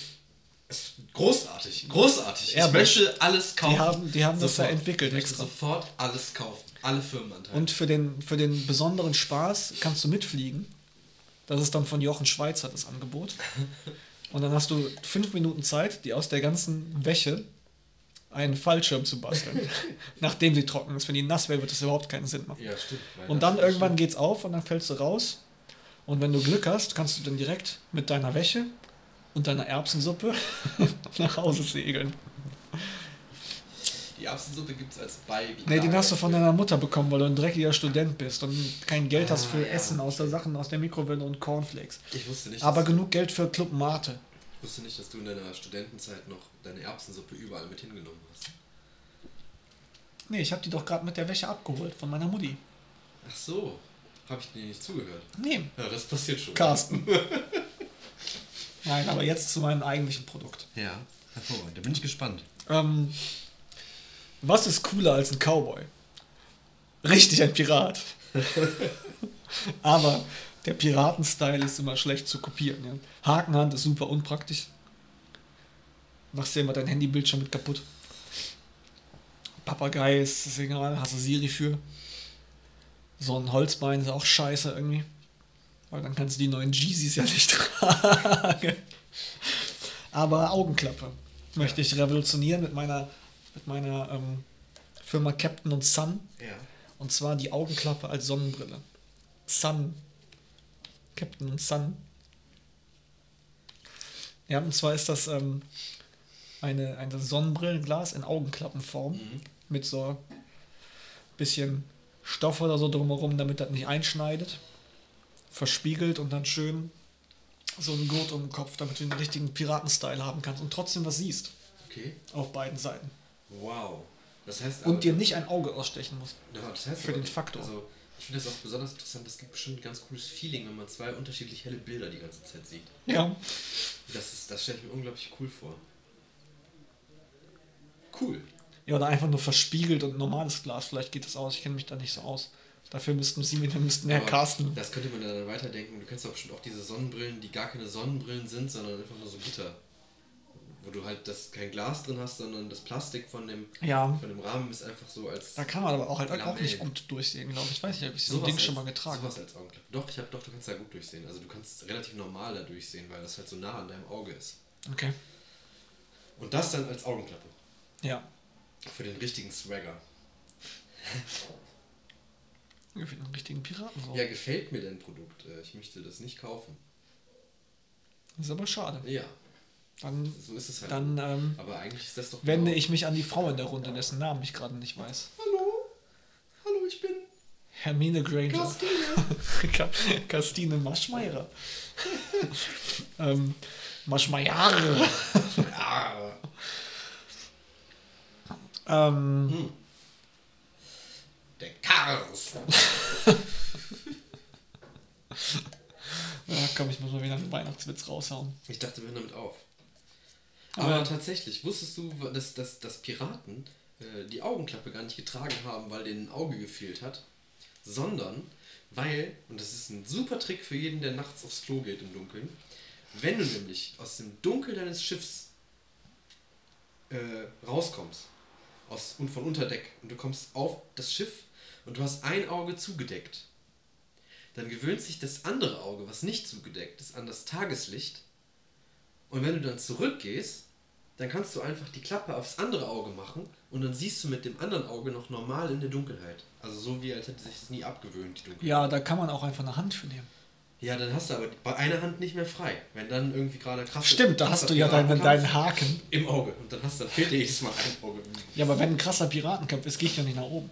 Es großartig, großartig. Ja, ich möchte alles kaufen. Die haben, die haben das ja entwickelt Ich möchte extra. sofort alles kaufen. Alle Firmenanteile. Und für den, für den besonderen Spaß kannst du mitfliegen. Das ist dann von Jochen Schweizer das Angebot. Und dann hast du fünf Minuten Zeit, die aus der ganzen Wäsche einen Fallschirm zu basteln. (laughs) Nachdem sie trocken ist. Wenn die nass wäre, wird das überhaupt keinen Sinn machen. ja, stimmt. Und dann irgendwann stimmt. geht's auf und dann fällst du raus. Und wenn du Glück hast, kannst du dann direkt mit deiner Wäsche und deiner Erbsensuppe (laughs) nach Hause segeln. Die Erbsensuppe gibt es als Beilage. Nee, den hast du von deiner Mutter bekommen, weil du ein dreckiger Student bist und kein Geld hast für Ah, ja, Essen aus der okay. Sachen aus der Mikrowelle und Cornflakes. Ich wusste nicht, Aber genug Geld für Club Mate. ich wusste nicht, dass du in deiner Studentenzeit noch deine Erbsensuppe überall mit hingenommen hast. Nee, ich habe die doch gerade mit der Wäsche abgeholt von meiner Mutti. Ach so. Habe ich dir nicht zugehört. Nee, Ja, das passiert schon. Carsten. (laughs) Nein, aber jetzt zu meinem eigentlichen Produkt. Ja, hervorragend. Da bin ich gespannt. Ähm, was ist cooler als ein Cowboy? Richtig, ein Pirat. (laughs) Aber der Piratenstyle ist immer schlecht zu kopieren. Ja? Hakenhand ist super unpraktisch. Machst dir immer dein Handybildschirm mit kaputt. Papagei ist, ist egal, hast du Siri für. So ein Holzbein ist auch scheiße irgendwie. Weil dann kannst du die neuen Jeezys ja nicht (laughs) tragen. Aber Augenklappe möchte ich revolutionieren mit meiner, mit meiner ähm, Firma Captain und Sun. Ja. Und zwar die Augenklappe als Sonnenbrille. Sun. Captain und Sun. Ja, und zwar ist das ähm, eine, eine Sonnenbrillenglas in Augenklappenform Mhm. mit so bisschen Stoff oder so drumherum, damit das nicht einschneidet. Verspiegelt und dann schön so ein Gurt um den Kopf, damit du den richtigen Piratenstyle haben kannst und trotzdem was siehst Okay. auf beiden Seiten. Wow. Das heißt Und dir nicht ein Auge ausstechen musst. Ja, das heißt für aber- den Faktor. Also, ich finde das auch besonders interessant. Es gibt bestimmt ein ganz cooles Feeling, wenn man zwei unterschiedlich helle Bilder die ganze Zeit sieht. Ja. Das, ist- das stelle ich mir unglaublich cool vor. Cool. Ja, oder einfach nur verspiegelt und normales Glas. Vielleicht geht das aus. Ich kenne mich da nicht so aus. Dafür müssten sie mit dem müssten Herr Aber Carsten. Das könnte man dann weiterdenken. Du kennst doch bestimmt auch diese Sonnenbrillen, die gar keine Sonnenbrillen sind, sondern einfach nur so Gitter. Wo du halt das kein Glas drin hast, sondern das Plastik von dem, Ja. von dem Rahmen ist einfach so als. Da kann man aber auch halt auch Lamellen. nicht gut durchsehen, glaube ich. Ich weiß nicht, ob ich so ein Ding schon als- mal getragen habe. als Augenklappe. Doch, ich hab, doch, du kannst da gut durchsehen. Also du kannst relativ normal da durchsehen, weil das halt so nah an deinem Auge ist. Okay. Und das dann als Augenklappe. Ja. Für den richtigen Swagger. Für den richtigen Piraten so. Ja, gefällt mir dein Produkt. Äh, Ich möchte das nicht kaufen. Das ist aber schade. Ja, Dann, so ist es halt. dann ähm, Aber eigentlich ist das doch. wende genau- ich mich an die Frau in der Runde, dessen Namen ich gerade nicht weiß. Hallo? Hallo, ich bin Hermine Granger. Christine. Ka- (laughs) Christine Maschmeyer. (laughs) ähm, Maschmeyer. Ah. ähm, Der Kars. (laughs) ja, komm, ich muss mal wieder einen Weihnachtswitz raushauen. Ich dachte, wir hören damit auf. Aber- Aber tatsächlich, wusstest du, dass, dass, dass Piraten äh, die Augenklappe gar nicht getragen haben, weil denen ein Auge gefehlt hat? Sondern weil, und das ist ein super Trick für jeden, der nachts aufs Klo geht im Dunkeln, wenn du nämlich aus dem Dunkel deines Schiffs äh, rauskommst aus, und von Unterdeck und du kommst auf das Schiff und du hast ein Auge zugedeckt, dann gewöhnt sich das andere Auge, was nicht zugedeckt ist, an das Tageslicht und wenn du dann zurückgehst, dann kannst du einfach die Klappe aufs andere Auge machen und dann siehst du mit dem anderen Auge noch normal in der Dunkelheit. Also so wie als hätte sich das nie abgewöhnt, die Dunkelheit. Ja, da kann man auch einfach eine Hand für nehmen. Ja, dann hast du aber bei einer Hand nicht mehr frei. Wenn dann irgendwie gerade krass Stimmt, da hast du ja deinen, deinen Haken. im Auge und dann hast du, dann fehlt dir jedes Mal ein Auge. Ja, aber wenn ein krasser Piratenkampf ist, gehe ich ja nicht nach oben.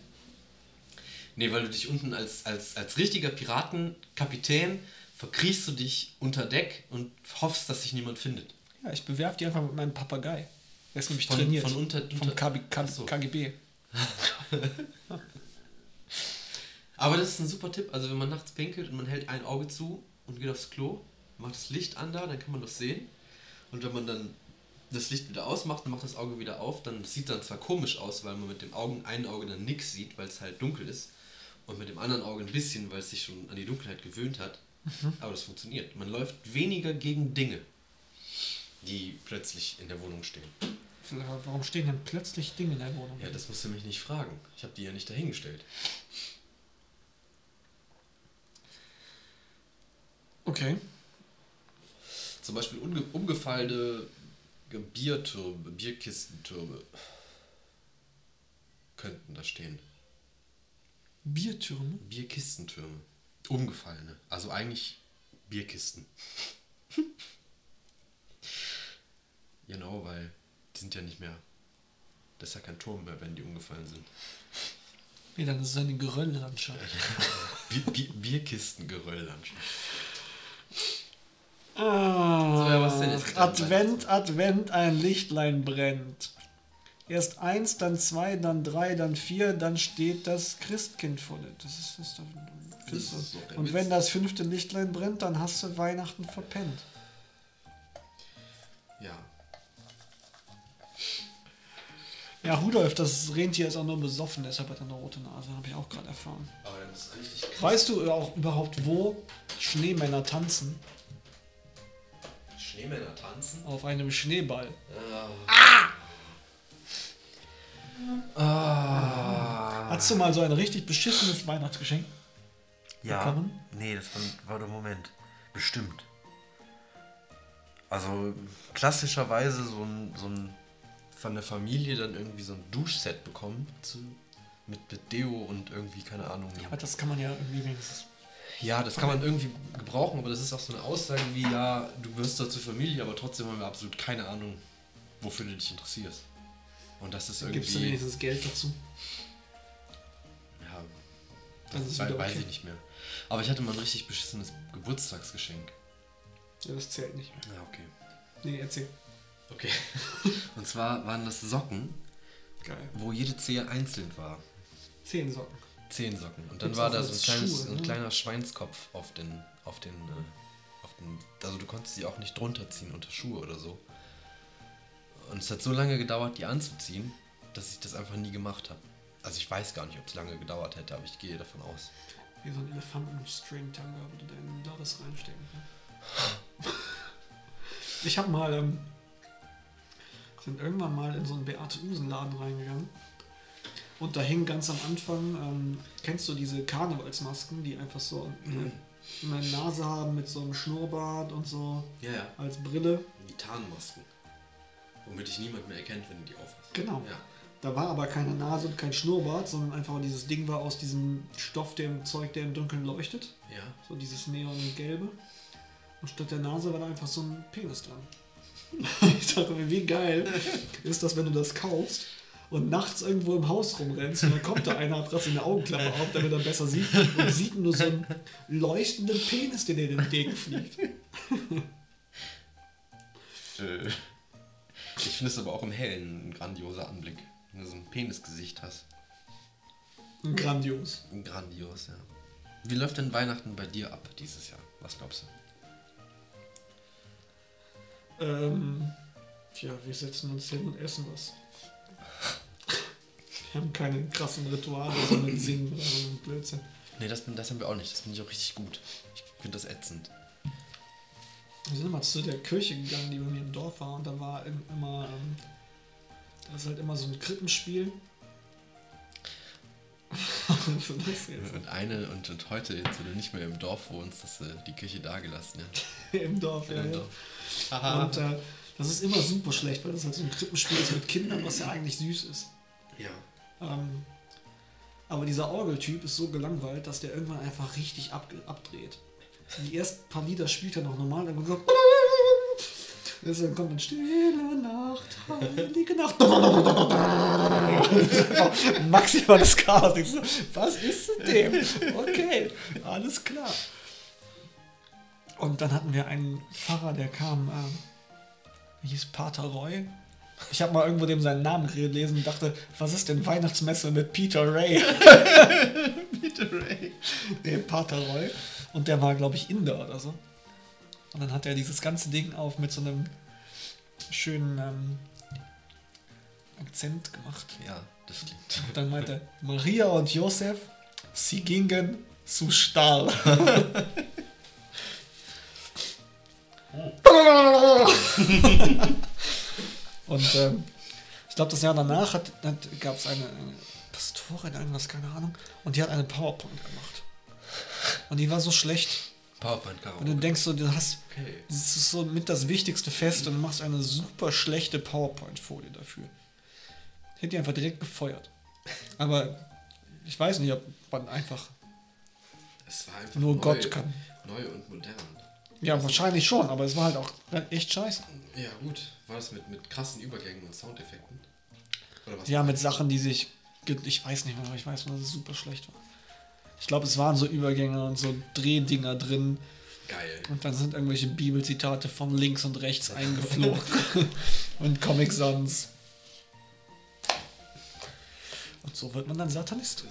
Nee, weil du dich unten als, als, als richtiger Piratenkapitän verkriechst du dich unter Deck und hoffst, dass sich niemand findet. Ja, ich bewerfe die einfach mit meinem Papagei. Der ist nämlich Von- trainiert. von unter- Vom unter- KB, K, so. KGB. (laughs) Aber das ist ein super Tipp. Also wenn man nachts pinkelt und man hält ein Auge zu und geht aufs Klo, macht das Licht an da, dann kann man das sehen. Und wenn man dann das Licht wieder ausmacht und macht das Auge wieder auf, dann sieht dann zwar komisch aus, weil man mit dem Augen, einen Auge dann nichts sieht, weil es halt dunkel ist. Und mit dem anderen Auge ein bisschen, weil es sich schon an die Dunkelheit gewöhnt hat. Aber das funktioniert. Man läuft weniger gegen Dinge, die plötzlich in der Wohnung stehen. Warum stehen denn plötzlich Dinge in der Wohnung? Ja, das musst du mich nicht fragen. Ich habe die ja nicht dahingestellt. Okay. Zum Beispiel umgefallene Biertürme, Bierkistentürme könnten da stehen. Biertürme? Bierkistentürme. Umgefallene. Also eigentlich Bierkisten. (laughs) genau, weil die sind ja nicht mehr. Das ist ja kein Turm mehr, wenn die umgefallen sind. Nee, dann ist es eine Gerölllandschaft. (laughs) Bier, Bier, Bierkistengerölllandschaft. Ah, ja, was denn jetzt? Advent, Advent, ein Lichtlein brennt. Erst eins, dann zwei, dann drei, dann vier, dann steht das Christkind vor dir. Das ist, das doch, Das ist doch Und Witz. wenn das fünfte Lichtlein brennt, dann hast du Weihnachten verpennt. Ja. Ja, Rudolf, das Rentier ist auch nur besoffen, deshalb hat er eine rote Nase, habe ich auch gerade erfahren. Aber dann ist eigentlich krass. Weißt du auch überhaupt, wo Schneemänner tanzen? Schneemänner tanzen? Auf einem Schneeball. Ah. Hast du mal so ein richtig beschissenes Weihnachtsgeschenk? Ja. bekommen? Nee, das war, war der Moment. Bestimmt. Also klassischerweise so ein, so ein von der Familie dann irgendwie so ein Duschset bekommen zu, mit, mit Deo und irgendwie, keine Ahnung. Aber das kann man ja irgendwie wenigstens. Ja, das kann man irgendwie gebrauchen, aber das ist auch so eine Aussage wie, ja, du gehörst da zur Familie, aber trotzdem haben wir absolut keine Ahnung, wofür du dich interessierst. Und das ist Gibst du irgendwie. wenigstens Geld dazu? Ja, Das ist weiß okay. ich nicht mehr. Aber ich hatte mal ein richtig beschissenes Geburtstagsgeschenk. Ja, das zählt nicht. Ja, okay. Nee, erzähl. Okay. (laughs) Und zwar waren das Socken, Geil. wo jede Zehe einzeln war. Zehn Socken. Zehn Socken. Und dann Gibt's war da so ein, kleines, Schuhe, ein ne? kleiner Schweinskopf auf den, auf den, äh, auf den, also du konntest sie auch nicht drunter ziehen unter Schuhe oder so. Und es hat so lange gedauert, die anzuziehen, dass ich das einfach nie gemacht habe. Also ich weiß gar nicht, ob es lange gedauert hätte, aber ich gehe davon aus. Wie so ein Elefanten-String-Tanga, wo du deinen Doris reinstecken kannst. (laughs) Ich habe mal, ähm, sind irgendwann mal in so einen Beate-Usen-Laden reingegangen. Und da hing ganz am Anfang, ähm, kennst du diese Karnevalsmasken, die einfach so eine, eine Nase haben mit so einem Schnurrbart und so Ja, ja. als Brille? Die Tarnmasken. Womit dich niemand mehr erkennt, wenn du die aufhast. Genau. Ja. Da war aber keine Nase und kein Schnurrbart, sondern einfach dieses Ding war aus diesem Stoff, dem Zeug, der im Dunkeln leuchtet. Ja. So dieses Neongelbe. Und statt der Nase war da einfach so ein Penis dran. (laughs) Ich dachte mir, wie geil ist das, wenn du das kaufst und nachts irgendwo im Haus rumrennst und dann kommt da einer, hat gerade seine Augenklappe auf, damit er besser sieht und sieht nur so einen leuchtenden Penis, der dir entgegenfliegt. Äh, Ich finde es aber auch im Hellen ein grandioser Anblick. Wenn du so ein Penisgesicht hast. Grandios. Grandios, ja. Wie läuft denn Weihnachten bei dir ab dieses Jahr? Was glaubst du? Ähm, tja, wir setzen uns hin und essen was. Wir haben keine krassen Rituale, sondern (clears throat) singen oder so Blödsinn. Nee, das, das haben wir auch nicht. Das finde ich auch richtig gut. Ich finde das ätzend. Wir sind immer zu der Kirche gegangen, die bei mir im Dorf war, und da war im- immer, ähm, da ist halt immer so ein Krippenspiel. (laughs) Das? Und eine und, und heute, jetzt, wo du nicht mehr im Dorf wohnst, hast du die Kirche dagelassen, ja. (laughs) Im Dorf, ja. Im ja. Dorf. Und äh, das ist immer super schlecht, weil das halt so ein Krippenspiel ist mit Kindern, was ja eigentlich süß ist. ja. Ähm, aber dieser Orgeltyp ist so gelangweilt, dass der irgendwann einfach richtig ab, abdreht. Die ersten paar Lieder spielt er noch normal, dann kommt so. Dann kommt dann Stille Nacht, heilige Nacht. Maximales Chaos. Was ist mit dem? Okay, alles klar. Und dann hatten wir einen Pfarrer, der kam, wie hieß Pater Roy. Ich habe mal irgendwo dem seinen Namen gelesen und dachte, was ist denn Weihnachtsmesse mit Peter Ray? (laughs) Peter Ray. nee, Pater Roy. Und der war, glaube ich, Inder oder so. Und dann hat er dieses ganze Ding auf mit so einem schönen ähm, Akzent gemacht. Ja, das klingt. Und dann meinte er, Maria und Josef, sie gingen zu Stall. (laughs) Und ähm, ich glaube, das Jahr danach gab es eine, eine Pastorin, irgendwas, keine Ahnung, und die hat eine PowerPoint gemacht. Und die war so schlecht. PowerPoint Und du Karaoke. denkst so, du hast, Okay. das ist so mit das wichtigste Fest und du machst eine super schlechte PowerPoint-Folie dafür. Hätte die einfach direkt gefeuert. Aber ich weiß nicht, ob man einfach Es war einfach nur neu, Gott kann. Neu und modern. Ja, wahrscheinlich schon, aber es war halt auch echt scheiße. Ja, gut. War das mit, mit krassen Übergängen und Soundeffekten? Oder was? Ja, mit Sachen, die sich. Ich weiß nicht mehr, aber ich weiß dass es super schlecht war. Ich glaube, es waren so Übergänge und so Drehdinger drin. Geil. Und dann sind irgendwelche Bibelzitate von links und rechts eingeflogen. (laughs) und Comic Sans. Und so wird man dann Satanist.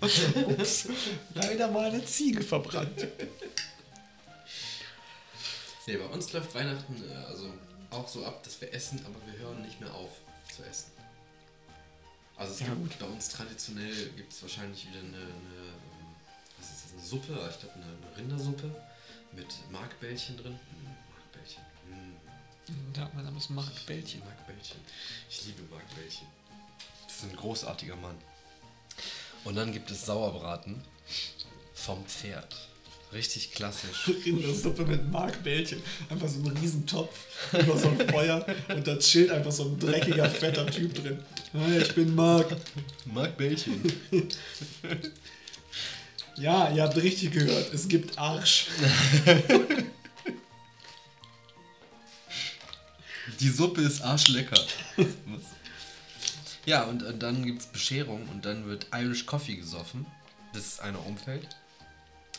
(laughs) Ups, leider mal eine Ziege verbrannt. nee, bei uns läuft Weihnachten äh, also auch so ab, dass wir essen, aber wir hören nicht mehr auf zu essen. Also es Ja, gibt bei uns traditionell gibt es wahrscheinlich wieder eine, eine, ähm, was ist das, eine Suppe, ich glaube eine, eine Rindersuppe mit Markbällchen drin. Mm, Markbällchen. Mm, Ja, mein Name ist Marc Bällchen. Markbällchen. Ich liebe Markbällchen. Das ist ein großartiger Mann. Und dann gibt es Sauerbraten vom Pferd. Richtig klassisch. Rindersuppe mit Marc Bällchen. Einfach so ein Riesentopf über so ein Feuer und da chillt einfach so ein dreckiger, fetter Typ drin. Hi, ich bin Marc. Markbällchen. Ja, ihr habt richtig gehört, es gibt Arsch. Die Suppe ist arschlecker. Ja, und, und dann gibt es Bescherung und dann wird Irish Coffee gesoffen, bis einer umfällt.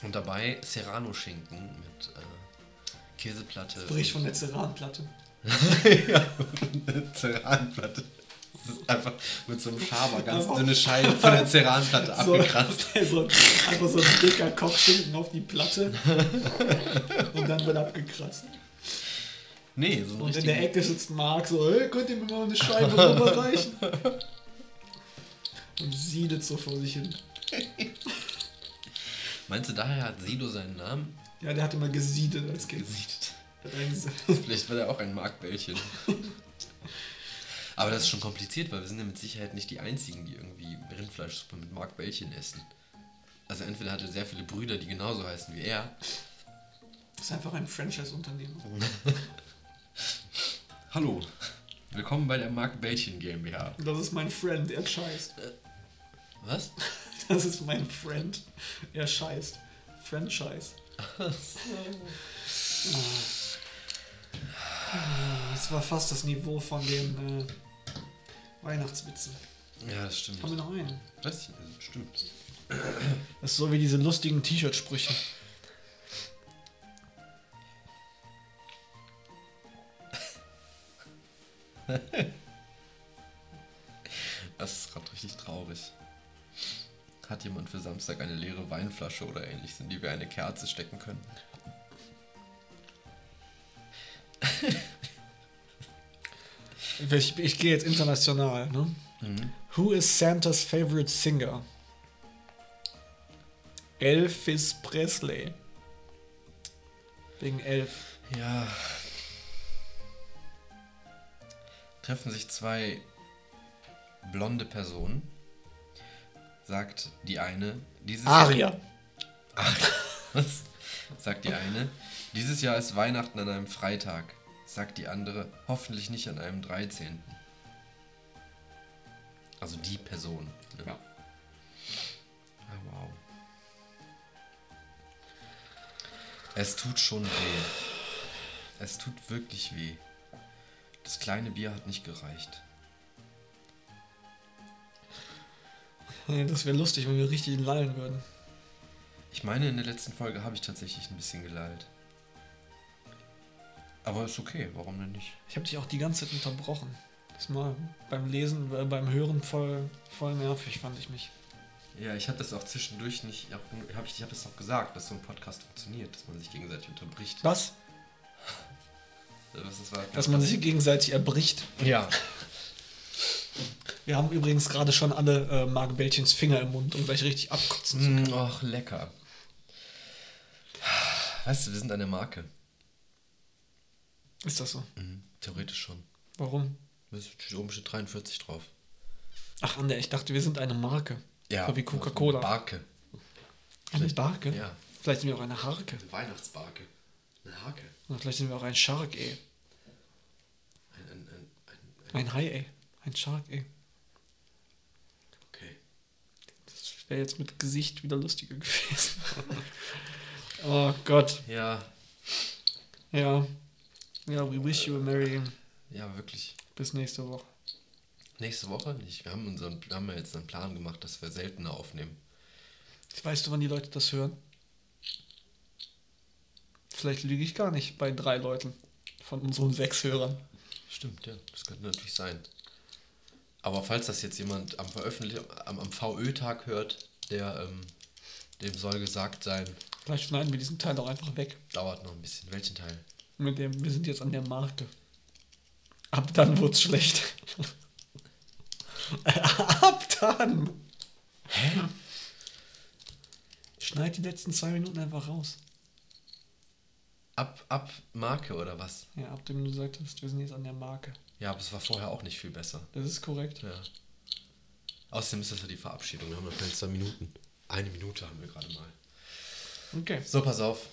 Und dabei Serrano-Schinken mit äh, Käseplatte. Frisch von der Ceranplatte. (laughs) ja, eine Ceranplatte. Das ist einfach mit so einem Schaber ganz Einfach- dünne Scheiben von der Ceranplatte (laughs) So, abgekratzt. (laughs) so, einfach so ein dicker Kochschinken auf die Platte. Und dann wird abgekratzt. Nee, so ein Und in der Ecke sitzt Marc so, hey, könnt ihr mir mal eine Scheibe rüberreichen? Und siedet so vor sich hin. Meinst du, daher hat Sido seinen Namen? Ja, der hat immer gesiedet als Kind. Gesiedet. Der (laughs) Vielleicht war er auch ein Markbällchen. Aber das ist schon kompliziert, weil wir sind ja mit Sicherheit nicht die Einzigen, die irgendwie Rindfleischsuppe mit Markbällchen essen. Also entweder hat er sehr viele Brüder, die genauso heißen wie er. Das ist einfach ein Franchise-Unternehmen. (laughs) Hallo, willkommen bei der Markbällchen GmbH. Das ist mein Friend, er scheißt. Was? (laughs) Das ist mein Friend, er scheißt. Franchise. Ah, Das war fast das Niveau von den äh, Weihnachtswitzen. Ja, das stimmt. Haben wir noch einen? Weiß ich nicht, stimmt. Das ist so wie diese lustigen T-Shirt-Sprüche. (laughs) Das ist gerade richtig traurig. Hat jemand für Samstag eine leere Weinflasche oder ähnliches, in die wir eine Kerze stecken können? Ich, ich gehe jetzt international. Ne? Who is Santa's favorite singer? Elvis Presley. Wegen Elf. Ja. Treffen sich zwei blonde Personen. Sagt die eine, dieses Aria. (laughs) Was? Sagt die eine, dieses Jahr ist Weihnachten an einem Freitag. Sagt die andere, hoffentlich nicht an einem 13. Also die Person. Ne? Ja. Ah, wow. Es tut schon weh. Es tut wirklich weh. Das kleine Bier hat nicht gereicht. Das wäre lustig, wenn wir richtig lallen würden. Ich meine, in der letzten Folge habe ich tatsächlich ein bisschen gelallt. Aber ist okay, warum denn nicht? Ich habe dich auch die ganze Zeit unterbrochen. Das mal beim Lesen, äh, beim Hören voll, voll nervig, fand ich mich. Ja, ich habe das auch zwischendurch nicht. Hab ich ich habe das auch gesagt, dass so ein Podcast funktioniert, dass man sich gegenseitig unterbricht. Was? (laughs) Was das war? Dass man sich gegenseitig erbricht. Ja. (laughs) Wir haben übrigens gerade schon alle äh, Marc Bällchens Finger im Mund, um gleich richtig abkotzen zu können. Mm, Ach, lecker. Weißt du, wir sind eine Marke. Ist das so? Mhm, theoretisch schon. Warum? Da steht oben steht 43 drauf. Ach, Ander, ich dachte, wir sind eine Marke. Ja. So wie Coca-Cola. Barke. Eine Barke? Ja. Vielleicht sind wir auch eine Harke. Eine Weihnachtsbarke. Eine Hake. Oder vielleicht sind wir auch ein Shark, ey. Ein, ein, ein, ein, Ein Hai, ey. Ein Shark, ey. okay. Das wäre jetzt mit Gesicht wieder lustiger (laughs) gewesen. oh Gott. Ja, Ja. Ja, we wish you a merry ja, wirklich. bis nächste Woche. Nächste Woche nicht. Wir haben, unseren, wir haben ja jetzt einen Plan gemacht, dass wir seltener aufnehmen. Weißt du, wann die Leute das hören? Vielleicht lüge ich gar nicht bei drei Leuten von unseren sechs Hörern. Stimmt, ja. Das könnte natürlich sein. Aber falls das jetzt jemand am Veröffentlichung, am, am VÖ-Tag hört, der, ähm, dem soll gesagt sein, Vielleicht schneiden wir diesen Teil auch einfach weg. dauert noch ein bisschen. Welchen Teil? Mit dem, wir sind jetzt an der Marke. Ab dann wird's schlecht. (laughs) Ab dann. Hä? Schneid die letzten zwei Minuten einfach raus. Ab, ab Marke oder was? Ja, ab dem du gesagt hast, wir sind jetzt an der Marke. Ja, aber es war vorher auch nicht viel besser. Das ist korrekt. Ja. Außerdem ist das ja die Verabschiedung. Wir haben noch keine zwei Minuten. Eine Minute haben wir gerade mal. Okay. So, pass auf.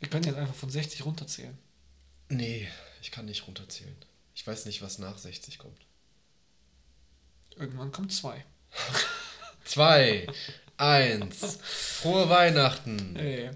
Wir können jetzt einfach von 60 runterzählen. Nee, ich kann nicht runterzählen. Ich weiß nicht, was nach 60 kommt. Irgendwann kommt zwei. (laughs) Zwei, eins, frohe Weihnachten. Hey.